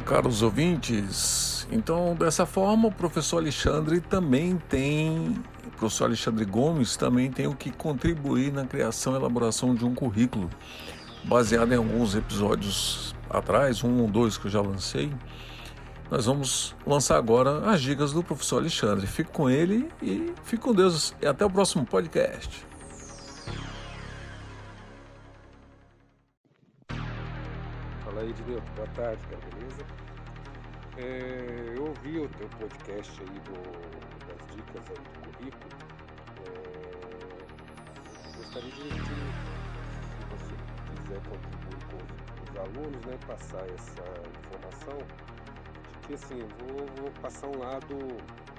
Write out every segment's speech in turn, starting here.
Caros ouvintes. Então, dessa forma, o professor Alexandre também tem, o professor Alexandre Gomes também tem o que contribuir na criação e elaboração de um currículo, baseado em alguns episódios atrás, um ou dois que eu já lancei. Nós vamos lançar agora as dicas do professor Alexandre. Fique com ele e fique com Deus. E até o próximo podcast. Fala aí, Ednilton. Boa tarde, cara, beleza? É, eu ouvi o teu podcast aí do, das dicas aí do currículo. É, gostaria de, se você quiser contribuir com os alunos, né, passar essa informação, de que assim, vou, vou passar um lado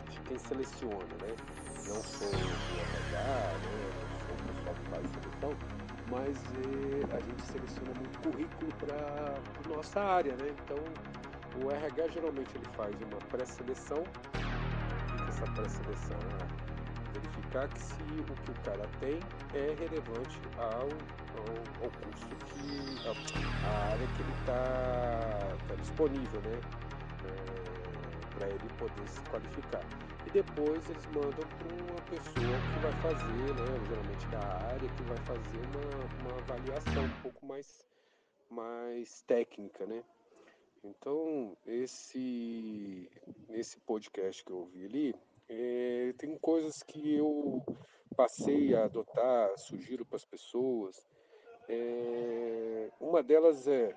de quem seleciona, né? Não sou do RH, né? Não sou o pessoal que faz seleção, mas eh, a gente seleciona muito currículo para nossa área, né? Então, o RH geralmente ele faz uma pré-seleção, e essa pré-seleção é verificar que se o que o cara tem é relevante ao, ao, ao curso que a, a área que ele está tá disponível, né? Para ele poder se qualificar. E depois eles mandam para uma pessoa que vai fazer, né, geralmente da área, que vai fazer uma, uma avaliação um pouco mais, mais técnica, né? Então, esse, esse podcast que eu ouvi ali, é, tem coisas que eu passei a adotar, sugiro para as pessoas. É, uma delas é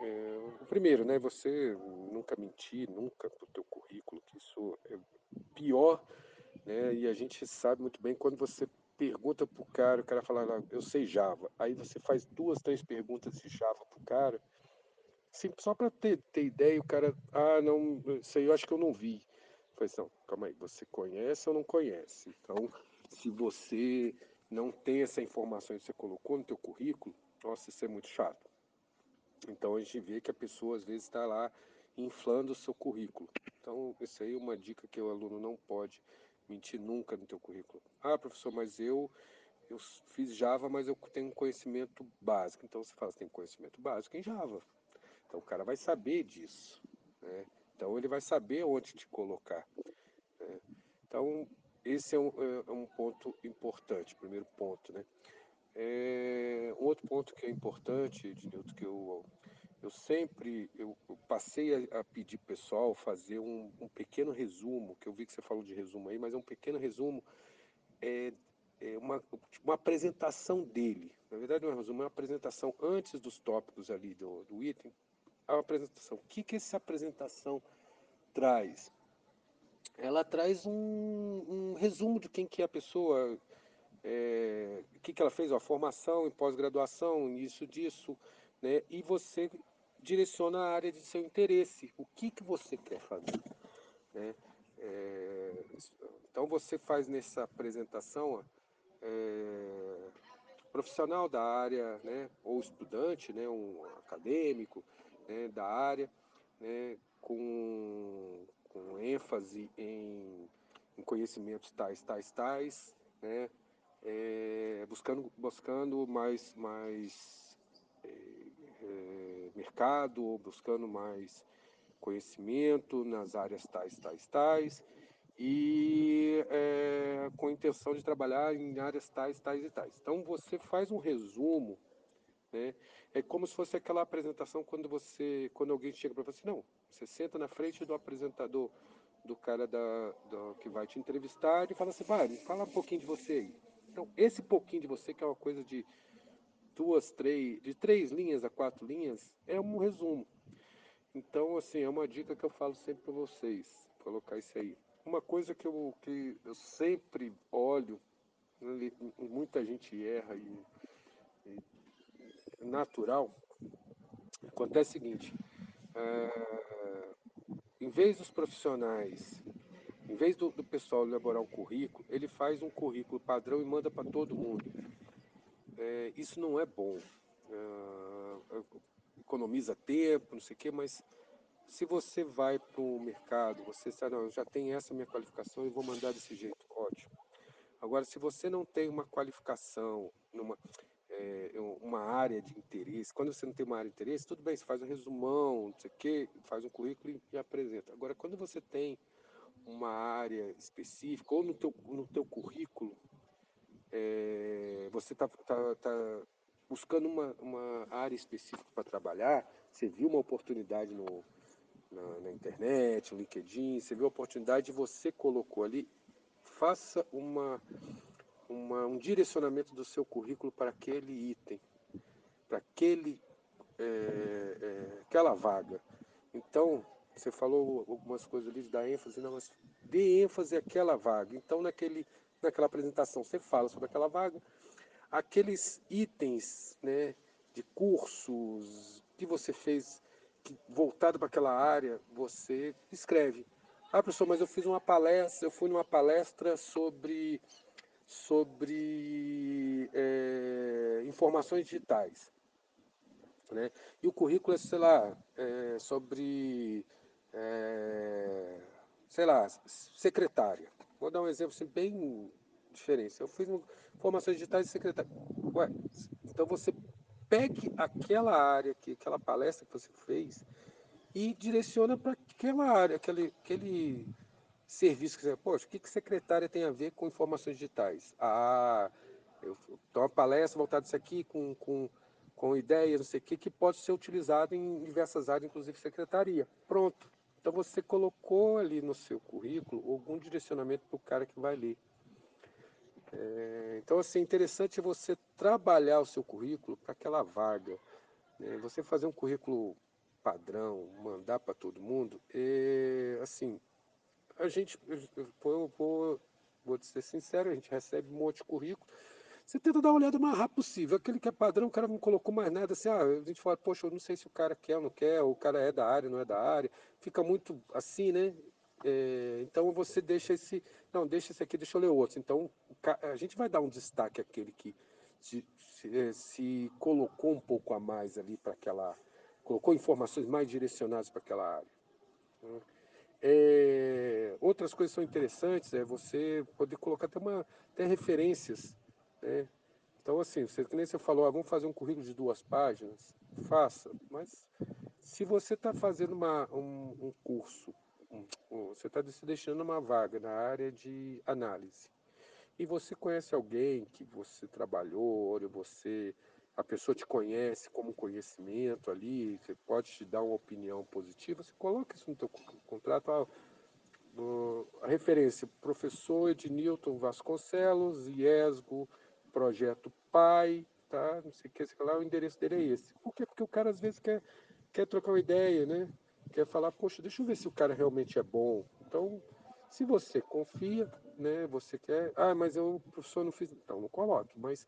é, o primeiro, né? Você nunca mentir, nunca pro teu currículo, que isso é pior, né? E a gente sabe muito bem quando você pergunta pro cara, o cara fala, eu sei Java. Aí você faz duas, três perguntas de Java pro cara, assim, só para ter, ter ideia, o cara, ah, não, aí eu acho que eu não vi. Eu falei, não, calma aí, você conhece ou não conhece? Então, se você não tem essa informação que você colocou no teu currículo, nossa, isso é muito chato. Então a gente vê que a pessoa às vezes está lá inflando o seu currículo. Então, isso aí é uma dica que o aluno não pode mentir nunca no teu currículo. Ah, professor, mas eu eu fiz Java, mas eu tenho conhecimento básico. Então você fala, você tem conhecimento básico em Java. Então o cara vai saber disso. Né? Então ele vai saber onde te colocar. Né? Então esse é um, é um ponto importante, primeiro ponto, né? É, outro ponto que é importante, Ednilton, que eu, eu sempre eu, passei a, a pedir pessoal fazer um, um, pequeno resumo, que eu vi que você falou de resumo aí, mas é um pequeno resumo, é, é uma, uma apresentação dele. Na verdade, não é um resumo, é uma apresentação antes dos tópicos ali do, do item, a apresentação. O que, que essa apresentação traz? Ela traz um, um resumo de quem que é a pessoa, é, o que, que ela fez, a formação em pós-graduação, isso disso, né? E você direciona a área de seu interesse, o que, que você quer fazer, né? É, então você faz nessa apresentação é, profissional da área, né? Ou estudante, né? Um acadêmico né? da área, né? Com, com ênfase em, em conhecimentos tais, tais, tais, né? É, buscando, buscando mais, mais é, mercado, buscando mais conhecimento nas áreas tais, tais, tais, e é, com a intenção de trabalhar em áreas tais, tais e tais. Então você faz um resumo, né? É como se fosse aquela apresentação quando você, quando alguém chega para você, não, você senta na frente do apresentador, do cara da, que vai te entrevistar e fala assim, vai, fala um pouquinho de você aí. Então, esse pouquinho de você, que é uma coisa de duas, três, de três linhas a quatro linhas, é um resumo. Então, assim, é uma dica que eu falo sempre para vocês, colocar isso aí. Uma coisa que eu, que eu sempre olho, muita gente erra e, e natural, acontece o seguinte, é, em vez dos profissionais, em vez do, do pessoal elaborar um currículo, ele faz um currículo padrão e manda para todo mundo. É, isso não é bom. É, economiza tempo, não sei o quê, mas se você vai para o mercado, você sabe, não, eu já tenho essa minha qualificação e vou mandar desse jeito, ótimo. Agora, se você não tem uma qualificação, numa, é, uma área de interesse, quando você não tem uma área de interesse, tudo bem, você faz um resumão, não sei o quê, faz um currículo e, apresenta. Agora, quando você tem uma área específica, ou no teu, no teu currículo, é, você está tá, tá buscando uma, uma área específica para trabalhar, você viu uma oportunidade no, na, na, internet, no LinkedIn, você viu a oportunidade e você colocou ali, faça uma, uma, um direcionamento do seu currículo para aquele item, para aquele, é, é, aquela vaga. Então, você falou algumas coisas ali de dar ênfase, não, mas dê ênfase àquela vaga. Então, naquele, naquela apresentação, você fala sobre aquela vaga, aqueles itens né, de cursos que você fez que, voltado para aquela área, você escreve. Ah, professor, mas eu fiz uma palestra, eu fui numa palestra sobre, sobre é, informações digitais. Né? E o currículo é, sei lá, é, sobre, é, sei lá, secretária. Vou dar um exemplo assim, bem diferente. Eu fiz informações digitais de secretária. Ué, então você pegue aquela área, que, aquela palestra que você fez e direciona para aquela área, aquele, aquele serviço que você... Poxa, o que, que secretária tem a ver com informações digitais? Ah, eu dou uma palestra voltada isso aqui com, com, com ideias, não sei o que, que pode ser utilizado em diversas áreas, inclusive secretaria. Pronto. Então você colocou ali no seu currículo algum direcionamento para o cara que vai ler. É, então, assim, interessante você trabalhar o seu currículo para aquela vaga. Né? Você fazer um currículo padrão, mandar para todo mundo, é, assim, a gente, eu vou, vou, vou ser sincero, a gente recebe um monte de currículo, você tenta dar uma olhada o mais rápido possível. Aquele que é padrão, o cara não colocou mais nada, assim, ah, a gente fala, poxa, eu não sei se o cara quer ou não quer, ou o cara é da área, não é da área, fica muito assim, né? É, então você deixa esse, não, deixa esse aqui, deixa eu ler outro. Então a gente vai dar um destaque àquele que se, se, é, se colocou um pouco a mais ali para aquela colocou informações mais direcionadas para aquela área. É, outras coisas são interessantes, é você poder colocar até, uma, até referências. Né? Então, assim, você, que nem você falou, ah, vamos fazer um currículo de duas páginas, faça, mas se você está fazendo uma, um, um curso, um, você está se deixando uma vaga na área de análise, e você conhece alguém que você trabalhou, ou você a pessoa te conhece como conhecimento ali, você pode te dar uma opinião positiva, você coloca isso no teu contrato. Ah, a referência, professor Ednilton Vasconcelos, IESGO, projeto PAI, tá? não sei o que, sei lá, o endereço dele é esse. Por quê? Porque o cara às vezes quer, quer trocar uma ideia, né? Quer falar, poxa, deixa eu ver se o cara realmente é bom. Então, se você confia, né, você quer, ah, mas eu, professor não fiz, então não coloque, mas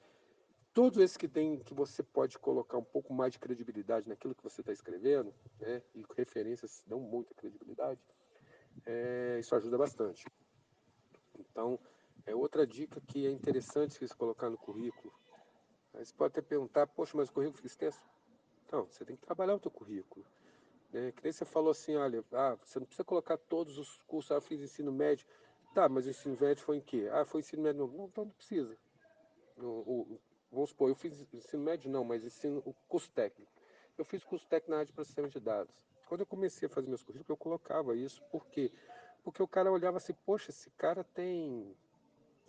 todos esses que tem que você pode colocar um pouco mais de credibilidade naquilo que você está escrevendo, né, e referências dão muita credibilidade, é, isso ajuda bastante. Então, é outra dica que é interessante você colocar no currículo. Aí você pode até perguntar, poxa, mas o currículo fica extenso? Não, você tem que trabalhar o teu currículo. Né? Que nem você falou assim, olha, ah, você não precisa colocar todos os cursos, ah, eu fiz ensino médio. Tá, mas o ensino médio foi em quê? Ah, foi ensino médio. Não, então não precisa. O, o, vamos supor, eu fiz ensino médio não, mas ensino o curso técnico. Eu fiz curso técnico na área de processamento de dados. Quando eu comecei a fazer meus currículos, eu colocava isso. Por quê? Porque o cara olhava assim, poxa, esse cara tem,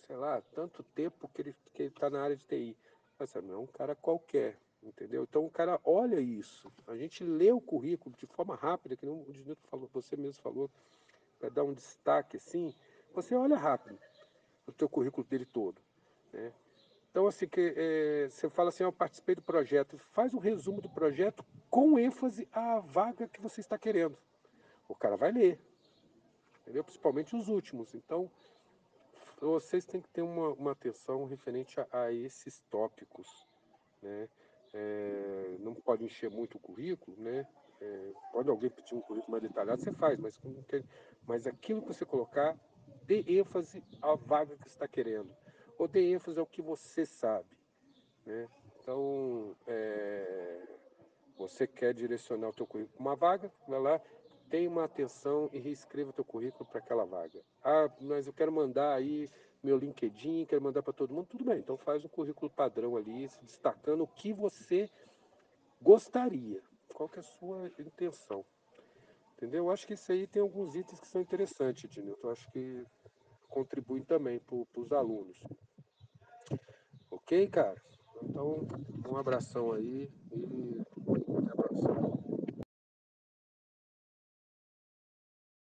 sei lá, tanto tempo que ele está que ele tá na área de TI. Mas não é um cara qualquer, entendeu? Então o cara olha isso. A gente lê o currículo de forma rápida, que o Dinito falou, você mesmo falou, para dar um destaque assim, você olha rápido o teu currículo dele todo. Né? Então, assim, que, é, você fala assim, eu participei do projeto, faz um resumo do projeto com ênfase à vaga que você está querendo. O cara vai ler, entendeu? principalmente os últimos. Então, vocês têm que ter uma, uma atenção referente a, a esses tópicos. Né? É, pode encher muito o currículo, né? É, pode alguém pedir um currículo mais detalhado, você faz, mas, mas aquilo que você colocar, dê ênfase à vaga que está querendo, ou dê ênfase ao que você sabe. Né? Então, é, você quer direcionar o teu currículo para uma vaga, vai lá, tem uma atenção e reescreva teu currículo para aquela vaga. Ah, mas eu quero mandar aí meu LinkedIn, quero mandar para todo mundo, tudo bem. Então faz um currículo padrão ali, destacando o que você gostaria, qual que é a sua intenção. Entendeu? Eu acho que isso aí tem alguns itens que são interessantes, Ednilton. Eu acho que contribuem também para os alunos. Ok, cara? Então, um abração aí e até a próxima.